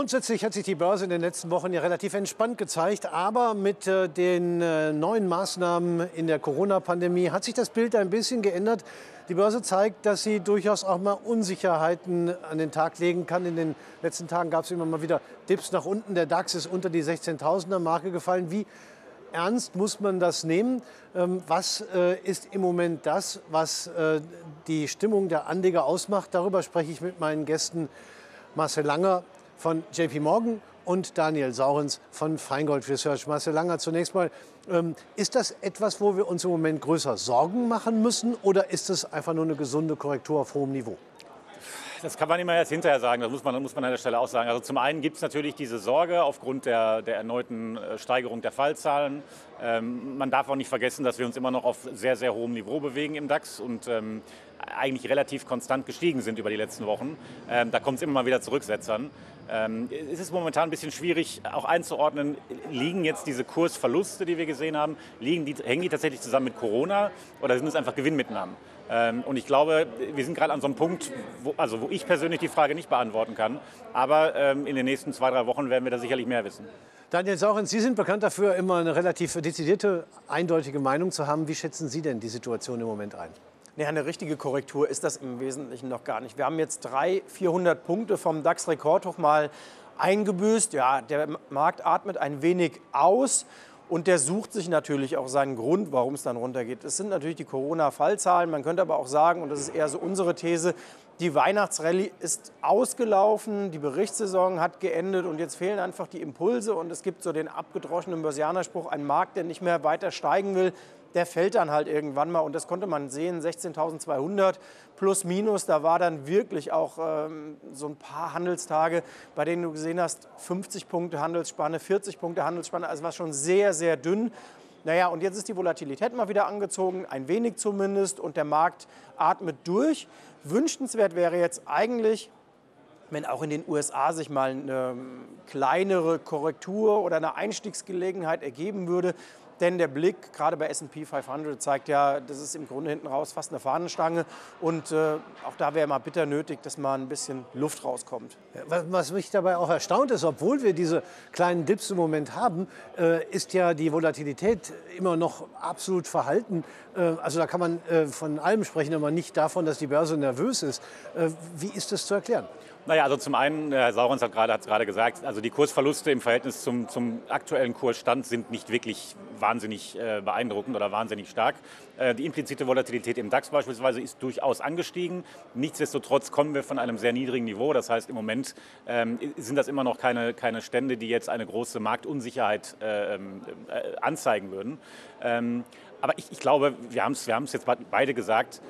Grundsätzlich hat sich die Börse in den letzten Wochen ja relativ entspannt gezeigt, aber mit äh, den äh, neuen Maßnahmen in der Corona-Pandemie hat sich das Bild ein bisschen geändert. Die Börse zeigt, dass sie durchaus auch mal Unsicherheiten an den Tag legen kann. In den letzten Tagen gab es immer mal wieder Dips nach unten. Der DAX ist unter die 16.000er Marke gefallen. Wie ernst muss man das nehmen? Ähm, was äh, ist im Moment das, was die Stimmung der Anleger ausmacht? Darüber spreche ich mit meinen Gästen Marcel Langer von JP Morgan und Daniel Saurens von Feingold Research. Marcel Langer, zunächst mal, ähm, ist das etwas, wo wir uns im Moment größer Sorgen machen müssen oder ist es einfach nur eine gesunde Korrektur auf hohem Niveau? Das kann man immer erst hinterher sagen, das muss man, muss man an der Stelle auch sagen. Also zum einen gibt es natürlich diese Sorge aufgrund der, der erneuten äh, Steigerung der Fallzahlen. Ähm, man darf auch nicht vergessen, dass wir uns immer noch auf sehr, sehr hohem Niveau bewegen im DAX und ähm, eigentlich relativ konstant gestiegen sind über die letzten Wochen. Ähm, da kommt es immer mal wieder zurücksetzern. Ähm, es ist momentan ein bisschen schwierig auch einzuordnen, liegen jetzt diese Kursverluste, die wir gesehen haben, liegen die, hängen die tatsächlich zusammen mit Corona oder sind es einfach Gewinnmitnahmen? Ähm, und ich glaube, wir sind gerade an so einem Punkt, wo, also wo ich persönlich die Frage nicht beantworten kann. Aber ähm, in den nächsten zwei, drei Wochen werden wir da sicherlich mehr wissen. Daniel Saurens, Sie sind bekannt dafür, immer eine relativ dezidierte, eindeutige Meinung zu haben. Wie schätzen Sie denn die Situation im Moment ein? Nee, eine richtige Korrektur ist das im Wesentlichen noch gar nicht. Wir haben jetzt 300, 400 Punkte vom DAX-Rekordhoch mal eingebüßt. Ja, der Markt atmet ein wenig aus. Und der sucht sich natürlich auch seinen Grund, warum es dann runtergeht. Das sind natürlich die Corona-Fallzahlen. Man könnte aber auch sagen, und das ist eher so unsere These, die Weihnachtsrallye ist ausgelaufen, die Berichtssaison hat geendet und jetzt fehlen einfach die Impulse und es gibt so den abgedroschenen Börsianerspruch, ein Markt, der nicht mehr weiter steigen will, der fällt dann halt irgendwann mal und das konnte man sehen, 16.200 plus minus, da war dann wirklich auch ähm, so ein paar Handelstage, bei denen du gesehen hast, 50 Punkte Handelsspanne, 40 Punkte Handelsspanne, also war schon sehr, sehr dünn. Naja, und jetzt ist die Volatilität mal wieder angezogen, ein wenig zumindest, und der Markt atmet durch. Wünschenswert wäre jetzt eigentlich, wenn auch in den USA sich mal eine kleinere Korrektur oder eine Einstiegsgelegenheit ergeben würde, denn der Blick, gerade bei S&P 500, zeigt ja, das ist im Grunde hinten raus fast eine Fahnenstange. Und äh, auch da wäre mal bitter nötig, dass mal ein bisschen Luft rauskommt. Was mich dabei auch erstaunt ist, obwohl wir diese kleinen Dips im Moment haben, äh, ist ja die Volatilität immer noch absolut verhalten. Äh, also da kann man äh, von allem sprechen, aber nicht davon, dass die Börse nervös ist. Äh, wie ist das zu erklären? Naja, also zum einen, Herr Saurens hat es gerade gesagt, also die Kursverluste im Verhältnis zum, zum aktuellen Kursstand sind nicht wirklich wahnsinnig äh, beeindruckend oder wahnsinnig stark. Äh, die implizite Volatilität im DAX beispielsweise ist durchaus angestiegen. Nichtsdestotrotz kommen wir von einem sehr niedrigen Niveau. Das heißt, im Moment ähm, sind das immer noch keine, keine Stände, die jetzt eine große Marktunsicherheit äh, ähm, äh anzeigen würden. Ähm, aber ich, ich glaube, wir haben es wir jetzt beide gesagt,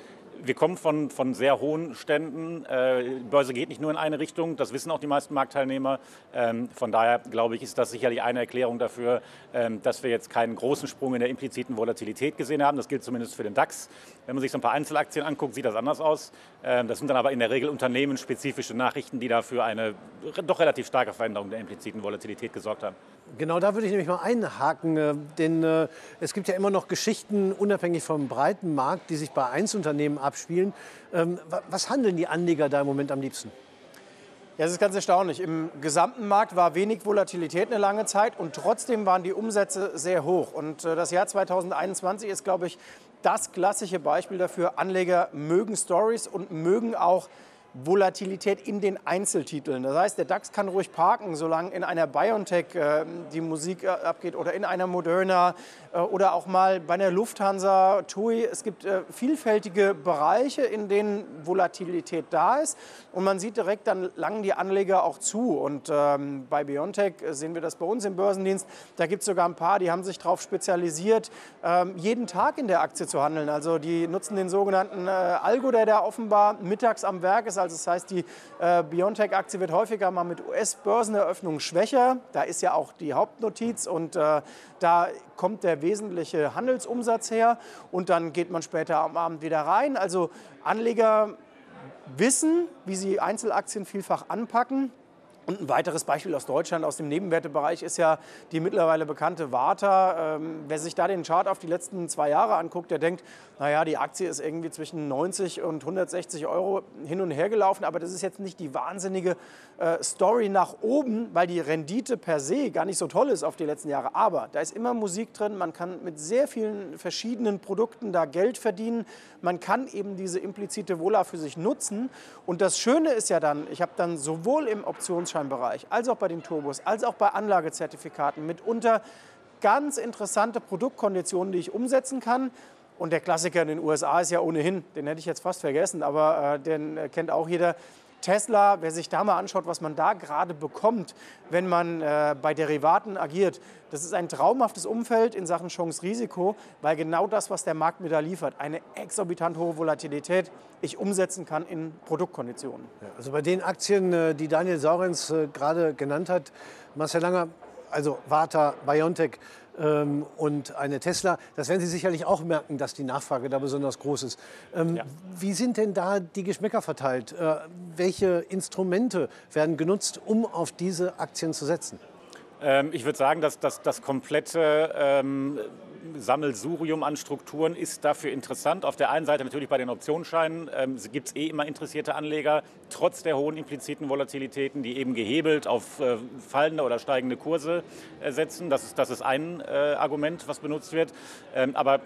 wir kommen von, von sehr hohen Ständen. Äh, die Börse geht nicht nur in eine Richtung, das wissen auch die meisten Marktteilnehmer. Ähm, von daher glaube ich, ist das sicherlich eine Erklärung dafür, ähm, dass wir jetzt keinen großen Sprung in der impliziten Volatilität gesehen haben. Das gilt zumindest für den DAX. Wenn man sich so ein paar Einzelaktien anguckt, sieht das anders aus. Ähm, das sind dann aber in der Regel unternehmensspezifische Nachrichten, die dafür eine doch relativ starke Veränderung der impliziten Volatilität gesorgt haben. Genau da würde ich nämlich mal einhaken, äh, denn äh, es gibt ja immer noch Geschichten unabhängig vom breiten Markt, die sich bei Einzelunternehmen abspielen. Ähm, was handeln die Anleger da im Moment am liebsten? Ja, das ist ganz erstaunlich. Im gesamten Markt war wenig Volatilität eine lange Zeit und trotzdem waren die Umsätze sehr hoch. Und äh, das Jahr 2021 ist, glaube ich, das klassische Beispiel dafür. Anleger mögen Stories und mögen auch Volatilität in den Einzeltiteln. Das heißt, der DAX kann ruhig parken, solange in einer BioNTech äh, die Musik äh, abgeht oder in einer Moderna äh, oder auch mal bei einer Lufthansa, TUI. Es gibt äh, vielfältige Bereiche, in denen Volatilität da ist. Und man sieht direkt, dann langen die Anleger auch zu. Und ähm, bei BioNTech sehen wir das bei uns im Börsendienst. Da gibt es sogar ein paar, die haben sich darauf spezialisiert, ähm, jeden Tag in der Aktie zu handeln. Also die nutzen den sogenannten äh, Algo, der da offenbar mittags am Werk ist. Also das heißt, die äh, BioNTech-Aktie wird häufiger mal mit US-Börseneröffnungen schwächer. Da ist ja auch die Hauptnotiz und äh, da kommt der wesentliche Handelsumsatz her und dann geht man später am Abend wieder rein. Also Anleger wissen, wie sie Einzelaktien vielfach anpacken. Und ein weiteres Beispiel aus Deutschland, aus dem Nebenwertebereich, ist ja die mittlerweile bekannte Warta. Ähm, wer sich da den Chart auf die letzten zwei Jahre anguckt, der denkt, naja, die Aktie ist irgendwie zwischen 90 und 160 Euro hin und her gelaufen. Aber das ist jetzt nicht die wahnsinnige äh, Story nach oben, weil die Rendite per se gar nicht so toll ist auf die letzten Jahre. Aber da ist immer Musik drin. Man kann mit sehr vielen verschiedenen Produkten da Geld verdienen. Man kann eben diese implizite Wohler für sich nutzen. Und das Schöne ist ja dann, ich habe dann sowohl im Optionsschein Führerscheinbereich, als auch bei den Turbos, als auch bei Anlagezertifikaten mitunter ganz interessante Produktkonditionen, die ich umsetzen kann. Und der Klassiker in den USA ist ja ohnehin, den hätte ich jetzt fast vergessen, aber äh, den äh, kennt auch jeder, Tesla, wer sich da mal anschaut, was man da gerade bekommt, wenn man äh, bei Derivaten agiert, das ist ein traumhaftes Umfeld in Sachen Chance-Risiko, weil genau das, was der Markt mir da liefert, eine exorbitant hohe Volatilität, ich umsetzen kann in Produktkonditionen. Also bei den Aktien, äh, die Daniel Saurens äh, gerade genannt hat, Marcel Langer, also Warta, Biontech, ähm, und eine Tesla. Das werden Sie sicherlich auch merken, dass die Nachfrage da besonders groß ist. Ähm, ja. Wie sind denn da die Geschmäcker verteilt? Äh, welche Instrumente werden genutzt, um auf diese Aktien zu setzen? Ähm, ich würde sagen, dass das komplette ähm, Sammelsurium an Strukturen ist dafür interessant. Auf der einen Seite natürlich bei den Optionsscheinen ähm, gibt es eh immer interessierte Anleger, trotz der hohen impliziten Volatilitäten, die eben gehebelt auf äh, fallende oder steigende Kurse äh, setzen. Das ist, das ist ein äh, Argument, was benutzt wird. Ähm, aber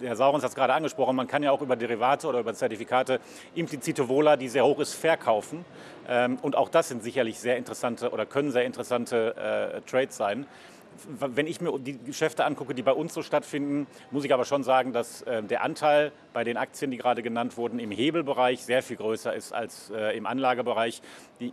Herr Saurens hat es gerade angesprochen, man kann ja auch über Derivate oder über Zertifikate implizite Vola, die sehr hoch ist, verkaufen. Ähm, und auch das sind sicherlich sehr interessante oder können sehr interessante äh, Trades sein wenn ich mir die Geschäfte angucke, die bei uns so stattfinden, muss ich aber schon sagen, dass äh, der Anteil bei den Aktien, die gerade genannt wurden, im Hebelbereich sehr viel größer ist als äh, im Anlagebereich. Die,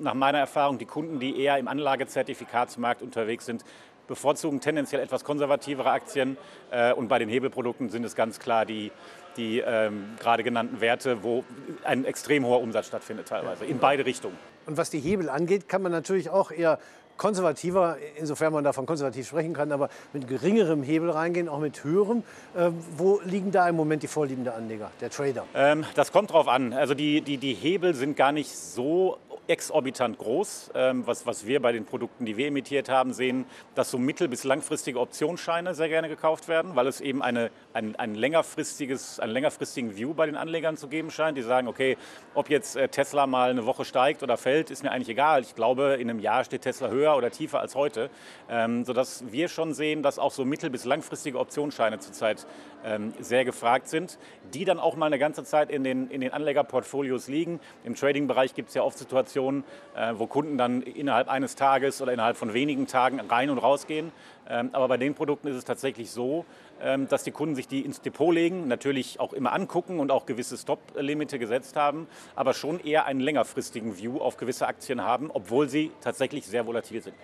nach meiner Erfahrung, die Kunden, die eher im Anlagezertifikatsmarkt unterwegs sind, bevorzugen tendenziell etwas konservativere Aktien. Äh, und bei den Hebelprodukten sind es ganz klar die, die ähm, gerade genannten Werte, wo ein extrem hoher Umsatz stattfindet teilweise, in beide Richtungen. Und was die Hebel angeht, kann man natürlich auch eher konservativer, insofern man davon konservativ sprechen kann, aber mit geringerem Hebel reingehen, auch mit höherem. Äh, wo liegen da im Moment die Vorlieben der Anleger, der Trader? Ähm, das kommt drauf an. Also die, die, die Hebel sind gar nicht so exorbitant groß. Ähm, was, was wir bei den Produkten, die wir emittiert haben, sehen, dass so mittel- bis langfristige Optionsscheine sehr gerne gekauft werden, weil es eben eine, ein, ein längerfristiges, einen längerfristigen View bei den Anlegern zu geben scheint. Die sagen, okay, ob jetzt äh, Tesla mal eine Woche steigt oder fällt, ist mir eigentlich egal. Ich glaube, in einem Jahr steht Tesla höher oder tiefer als heute, ähm, sodass wir schon sehen, dass auch so mittel- bis langfristige Optionsscheine zurzeit ähm, sehr gefragt sind, die dann auch mal eine ganze Zeit in den, in den Anlegerportfolios liegen. Im Trading-Bereich gibt es ja oft Situationen, Situationen, äh, wo Kunden dann innerhalb eines Tages oder innerhalb von wenigen Tagen rein und raus gehen. Ähm, aber bei den Produkten ist es tatsächlich so, dass die Kunden sich die ins Depot legen, natürlich auch immer angucken und auch gewisse Stop-Limite gesetzt haben, aber schon eher einen längerfristigen View auf gewisse Aktien haben, obwohl sie tatsächlich sehr volatil sind.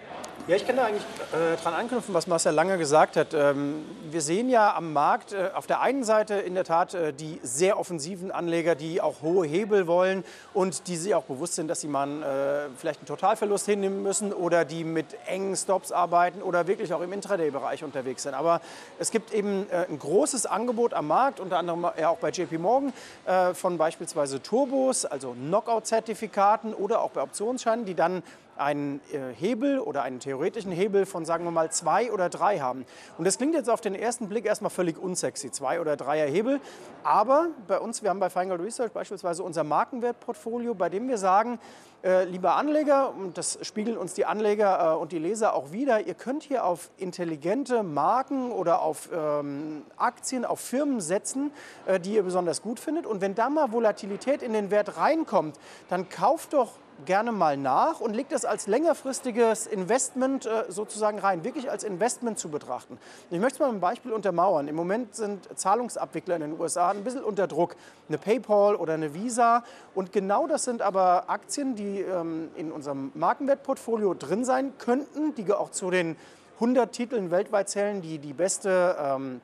Ja, ich kann da eigentlich äh, dran anknüpfen, was Marcel Lange gesagt hat. Ähm, wir sehen ja am Markt äh, auf der einen Seite in der Tat äh, die sehr offensiven Anleger, die auch hohe Hebel wollen und die sich auch bewusst sind, dass sie mal äh, vielleicht einen Totalverlust hinnehmen müssen oder die mit engen Stops arbeiten oder wirklich auch im Intraday-Bereich unterwegs sind. Aber es gibt eben eben äh, ein großes Angebot am Markt, unter anderem ja auch bei JP Morgan, äh, von beispielsweise Turbos, also Knockout-Zertifikaten oder auch bei Optionsscheinen, die dann einen äh, Hebel oder einen theoretischen Hebel von, sagen wir mal, zwei oder drei haben. Und das klingt jetzt auf den ersten Blick erstmal völlig unsexy, zwei oder dreier Hebel. Aber bei uns, wir haben bei Feingold Research beispielsweise unser Markenwertportfolio, bei dem wir sagen, lieber Anleger, und das spiegeln uns die Anleger äh, und die Leser auch wieder, ihr könnt hier auf intelligente Marken oder auf ähm, Aktien, auf Firmen setzen, äh, die ihr besonders gut findet. Und wenn da mal Volatilität in den Wert reinkommt, dann kauft doch gerne mal nach und legt das als längerfristiges Investment äh, sozusagen rein, wirklich als Investment zu betrachten. Ich möchte es mal ein Beispiel untermauern. Im Moment sind Zahlungsabwickler in den USA ein bisschen unter Druck. Eine PayPal oder eine Visa. Und genau das sind aber Aktien, die ähm, in unserem Markenwertportfolio drin sein könnten, die auch zu den 100 Titeln weltweit zählen, die die beste ähm,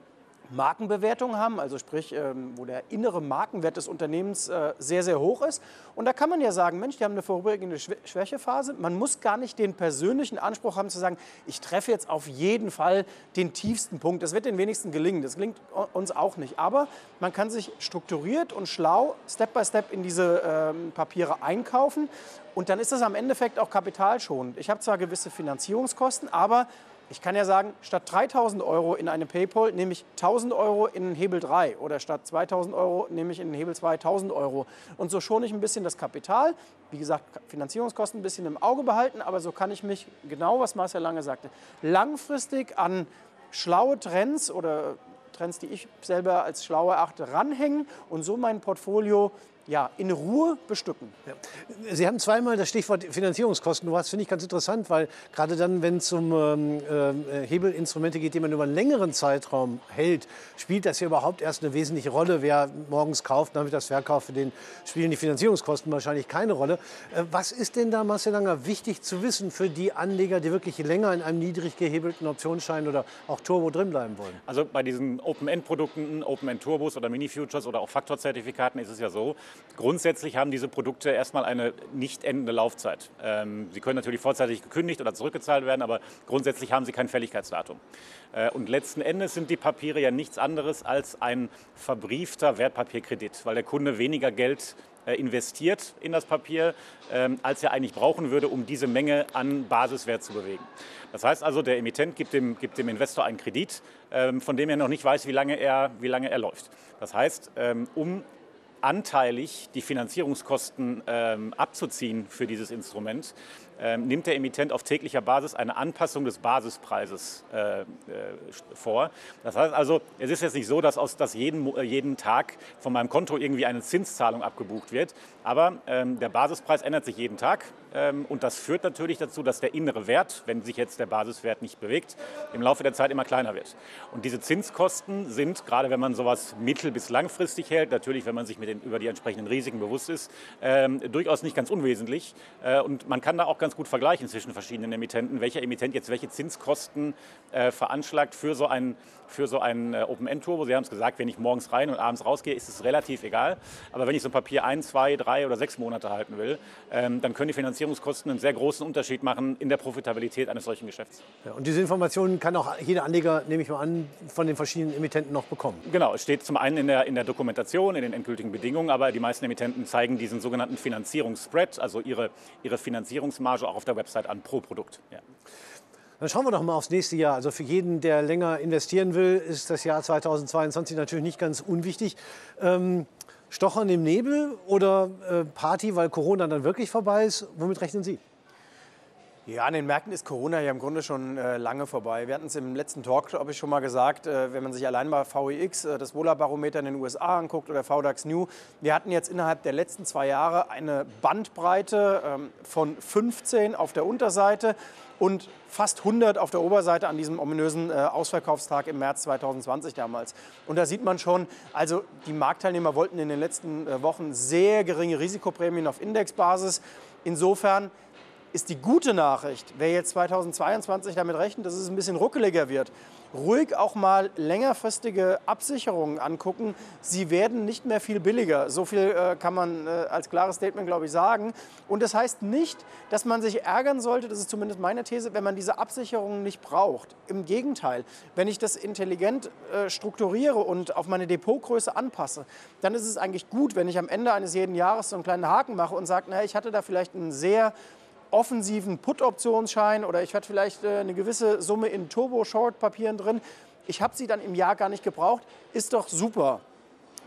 Markenbewertung haben, also sprich, ähm, wo der innere Markenwert des Unternehmens äh, sehr, sehr hoch ist. Und da kann man ja sagen, Mensch, die haben eine vorübergehende Schwächephase. Man muss gar nicht den persönlichen Anspruch haben zu sagen, ich treffe jetzt auf jeden Fall den tiefsten Punkt. Das wird den wenigsten gelingen. Das gelingt uns auch nicht. Aber man kann sich strukturiert und schlau Step by Step in diese ähm, Papiere einkaufen. Und dann ist das am Endeffekt auch kapitalschonend. Ich habe zwar gewisse Finanzierungskosten, aber ich kann ja sagen, statt 3000 Euro in eine PayPal nehme ich 1000 Euro in den Hebel 3 oder statt 2000 Euro nehme ich in den Hebel 2000 Euro. Und so schone ich ein bisschen das Kapital. Wie gesagt, Finanzierungskosten ein bisschen im Auge behalten, aber so kann ich mich, genau was Marcel Lange sagte, langfristig an schlaue Trends oder Trends, die ich selber als schlau erachte, ranhängen und so mein Portfolio ja, in Ruhe bestücken. Ja. Sie haben zweimal das Stichwort Finanzierungskosten. Du hast, finde ich, ganz interessant, weil gerade dann, wenn es um ähm, äh, Hebelinstrumente geht, die man über einen längeren Zeitraum hält, spielt das ja überhaupt erst eine wesentliche Rolle. Wer morgens kauft, nachmittags verkauft, für den spielen die Finanzierungskosten wahrscheinlich keine Rolle. Äh, was ist denn da, Marcel Langer, wichtig zu wissen für die Anleger, die wirklich länger in einem niedrig gehebelten Optionsschein oder auch Turbo drinbleiben wollen? Also bei diesen Open-End-Produkten, Open-End-Turbos oder Mini-Futures oder auch Faktorzertifikaten ist es ja so, Grundsätzlich haben diese Produkte erstmal eine nicht endende Laufzeit. Ähm, sie können natürlich vorzeitig gekündigt oder zurückgezahlt werden, aber grundsätzlich haben sie kein Fälligkeitsdatum. Äh, und letzten Endes sind die Papiere ja nichts anderes als ein verbriefter Wertpapierkredit, weil der Kunde weniger Geld äh, investiert in das Papier, ähm, als er eigentlich brauchen würde, um diese Menge an Basiswert zu bewegen. Das heißt also, der Emittent gibt dem, gibt dem Investor einen Kredit, ähm, von dem er noch nicht weiß, wie lange er, wie lange er läuft. Das heißt, um anteilig die Finanzierungskosten ähm, abzuziehen für dieses Instrument, nimmt der Emittent auf täglicher Basis eine Anpassung des Basispreises äh, äh, vor. Das heißt also, es ist jetzt nicht so, dass, aus, dass jeden, äh, jeden Tag von meinem Konto irgendwie eine Zinszahlung abgebucht wird, aber ähm, der Basispreis ändert sich jeden Tag ähm, und das führt natürlich dazu, dass der innere Wert, wenn sich jetzt der Basiswert nicht bewegt, im Laufe der Zeit immer kleiner wird. Und diese Zinskosten sind, gerade wenn man sowas mittel- bis langfristig hält, natürlich, wenn man sich mit den, über die entsprechenden Risiken bewusst ist, ähm, durchaus nicht ganz unwesentlich. Äh, und man kann da auch ganz ganz gut vergleichen zwischen verschiedenen Emittenten, welcher Emittent jetzt welche Zinskosten äh, veranschlagt für so ein, für so ein äh, Open-End-Turbo. Sie haben es gesagt, wenn ich morgens rein und abends rausgehe, ist es relativ egal. Aber wenn ich so ein Papier ein, zwei, drei oder sechs Monate halten will, ähm, dann können die Finanzierungskosten einen sehr großen Unterschied machen in der Profitabilität eines solchen Geschäfts. Ja, und diese Informationen kann auch jeder Anleger, nehme ich mal an, von den verschiedenen Emittenten noch bekommen. Genau, es steht zum einen in der, in der Dokumentation, in den endgültigen Bedingungen, aber die meisten Emittenten zeigen diesen sogenannten Finanzierungsspread, also ihre, ihre Finanzierungsmarge Marge auch auf der Website an pro Produkt. Ja. Dann schauen wir doch mal aufs nächste Jahr. Also für jeden, der länger investieren will, ist das Jahr 2022 natürlich nicht ganz unwichtig. Ähm, Stochern im Nebel oder äh, Party, weil Corona dann wirklich vorbei ist? Womit rechnen Sie? Ja, an den Märkten ist Corona ja im Grunde schon äh, lange vorbei. Wir hatten es im letzten Talk, glaube ich, schon mal gesagt, äh, wenn man sich allein mal VEX, äh, das Wohlerbarometer in den USA anguckt oder VDAX New, wir hatten jetzt innerhalb der letzten zwei Jahre eine Bandbreite ähm, von 15 auf der Unterseite und fast 100 auf der Oberseite an diesem ominösen äh, Ausverkaufstag im März 2020 damals. Und da sieht man schon, also die Marktteilnehmer wollten in den letzten äh, Wochen sehr geringe Risikoprämien auf Indexbasis. Insofern ist die gute Nachricht, wer jetzt 2022 damit rechnet, dass es ein bisschen ruckeliger wird, ruhig auch mal längerfristige Absicherungen angucken. Sie werden nicht mehr viel billiger. So viel äh, kann man äh, als klares Statement, glaube ich, sagen. Und das heißt nicht, dass man sich ärgern sollte, das ist zumindest meine These, wenn man diese Absicherungen nicht braucht. Im Gegenteil, wenn ich das intelligent äh, strukturiere und auf meine Depotgröße anpasse, dann ist es eigentlich gut, wenn ich am Ende eines jeden Jahres so einen kleinen Haken mache und sage, naja, ich hatte da vielleicht einen sehr offensiven Put-Optionsschein oder ich hatte vielleicht äh, eine gewisse Summe in Turbo-Short-Papieren drin. Ich habe sie dann im Jahr gar nicht gebraucht. Ist doch super.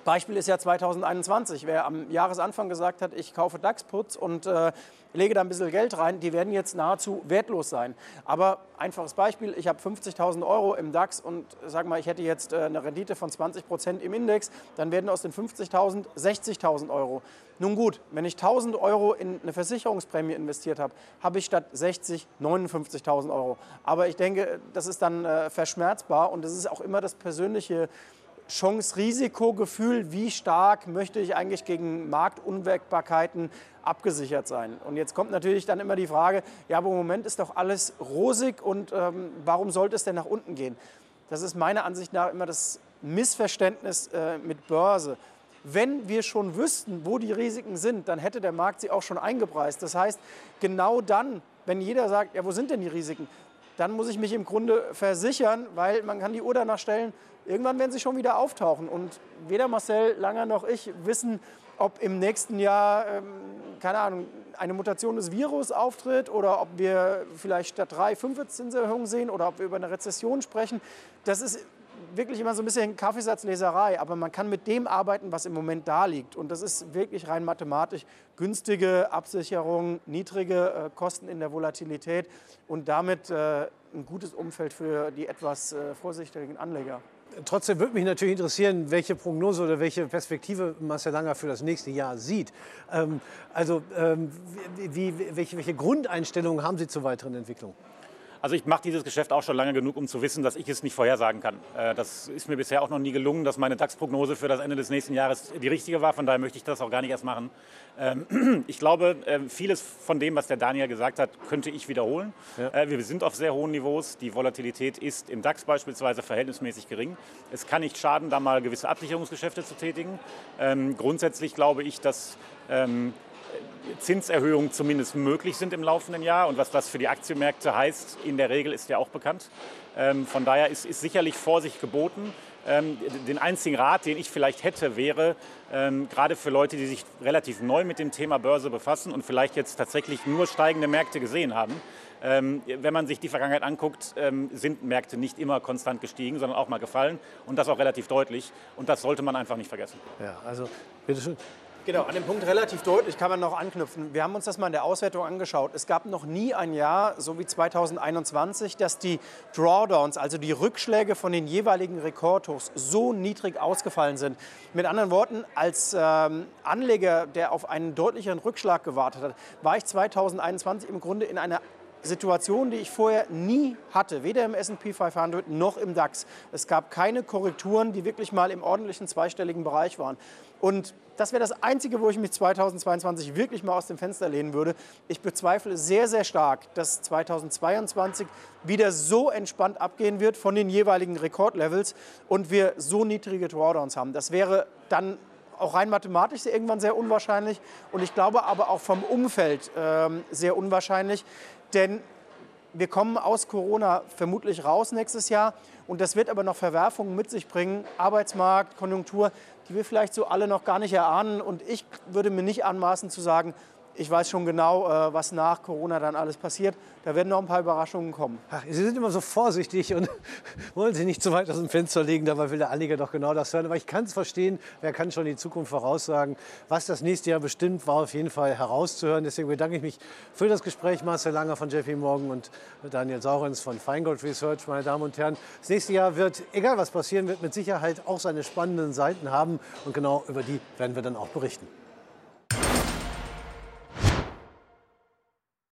Beispiel ist ja 2021. Wer am Jahresanfang gesagt hat, ich kaufe DAX-Puts und äh, lege da ein bisschen Geld rein, die werden jetzt nahezu wertlos sein. Aber einfaches Beispiel, ich habe 50.000 Euro im DAX und sag mal, ich hätte jetzt äh, eine Rendite von 20 Prozent im Index, dann werden aus den 50.000 60.000 Euro. Nun gut, wenn ich 1.000 Euro in eine Versicherungsprämie investiert habe, habe ich statt 60 59.000 Euro. Aber ich denke, das ist dann äh, verschmerzbar und das ist auch immer das persönliche Chance-Risiko-Gefühl, wie stark möchte ich eigentlich gegen Marktunwägbarkeiten abgesichert sein. Und jetzt kommt natürlich dann immer die Frage, ja, aber im Moment ist doch alles rosig und ähm, warum sollte es denn nach unten gehen? Das ist meiner Ansicht nach immer das Missverständnis äh, mit Börse. Wenn wir schon wüssten, wo die Risiken sind, dann hätte der Markt sie auch schon eingepreist. Das heißt, genau dann, wenn jeder sagt, ja, wo sind denn die Risiken, dann muss ich mich im Grunde versichern, weil man kann die Uhr danach stellen, irgendwann werden sie schon wieder auftauchen. Und weder Marcel Langer noch ich wissen, ob im nächsten Jahr, ähm, keine Ahnung, eine Mutation des Virus auftritt oder ob wir vielleicht statt drei fünf Zinserhöhungen sehen oder ob wir über eine Rezession sprechen. Das ist wirklich immer so ein bisschen Kaffeesatzleserei, aber man kann mit dem arbeiten, was im Moment da liegt. Und das ist wirklich rein mathematisch günstige Absicherung, niedrige äh, Kosten in der Volatilität und damit äh, ein gutes Umfeld für die etwas äh, vorsichtigen Anleger. Trotzdem würde mich natürlich interessieren, welche Prognose oder welche Perspektive Marcel Langer für das nächste Jahr sieht. Ähm, also ähm, wie, welche, welche Grundeinstellungen haben Sie zur weiteren Entwicklung? Also ich mache dieses Geschäft auch schon lange genug, um zu wissen, dass ich es nicht vorhersagen kann. Äh, das ist mir bisher auch noch nie gelungen, dass meine DAX-Prognose für das Ende des nächsten Jahres die richtige war. Von daher möchte ich das auch gar nicht erst machen. Ähm, ich glaube, äh, vieles von dem, was der Daniel gesagt hat, könnte ich wiederholen. Ja. Äh, wir sind auf sehr hohen Niveaus. Die Volatilität ist im DAX beispielsweise verhältnismäßig gering. Es kann nicht schaden, da mal gewisse Absicherungsgeschäfte zu tätigen. Ähm, grundsätzlich glaube ich, dass ähm, Zinserhöhungen zumindest möglich sind im laufenden Jahr. Und was das für die Aktienmärkte heißt, in der Regel ist ja auch bekannt. Ähm, von daher ist, ist sicherlich Vorsicht geboten. Ähm, den einzigen Rat, den ich vielleicht hätte, wäre, ähm, gerade für Leute, die sich relativ neu mit dem Thema Börse befassen und vielleicht jetzt tatsächlich nur steigende Märkte gesehen haben, wenn man sich die Vergangenheit anguckt, sind Märkte nicht immer konstant gestiegen, sondern auch mal gefallen und das auch relativ deutlich. Und das sollte man einfach nicht vergessen. Ja, also bitteschön. Genau, an dem Punkt relativ deutlich kann man noch anknüpfen. Wir haben uns das mal in der Auswertung angeschaut. Es gab noch nie ein Jahr, so wie 2021, dass die Drawdowns, also die Rückschläge von den jeweiligen Rekordhochs, so niedrig ausgefallen sind. Mit anderen Worten, als ähm, Anleger, der auf einen deutlicheren Rückschlag gewartet hat, war ich 2021 im Grunde in einer Situation, die ich vorher nie hatte, weder im S&P 500 noch im DAX. Es gab keine Korrekturen, die wirklich mal im ordentlichen zweistelligen Bereich waren. Und das wäre das Einzige, wo ich mich 2022 wirklich mal aus dem Fenster lehnen würde. Ich bezweifle sehr, sehr stark, dass 2022 wieder so entspannt abgehen wird von den jeweiligen Rekordlevels und wir so niedrige Drawdowns haben. Das wäre dann auch rein mathematisch irgendwann sehr unwahrscheinlich und ich glaube aber auch vom Umfeld ähm, sehr unwahrscheinlich. Denn wir kommen aus Corona vermutlich raus nächstes Jahr und das wird aber noch Verwerfungen mit sich bringen, Arbeitsmarkt, Konjunktur, die wir vielleicht so alle noch gar nicht erahnen. Und ich würde mir nicht anmaßen zu sagen, ich weiß schon genau, äh, was nach Corona dann alles passiert. Da werden noch ein paar Überraschungen kommen. Ach, Sie sind immer so vorsichtig und wollen sich nicht zu weit aus dem Fenster legen. Dabei will der Anleger doch genau das hören. Aber ich kann es verstehen. Wer kann schon die Zukunft voraussagen? Was das nächste Jahr bestimmt, war auf jeden Fall herauszuhören. Deswegen bedanke ich mich für das Gespräch. Marcel Langer von JP Morgan und Daniel Saurens von Feingold Research. Meine Damen und Herren, das nächste Jahr wird, egal was passieren wird, mit Sicherheit auch seine spannenden Seiten haben. Und genau über die werden wir dann auch berichten.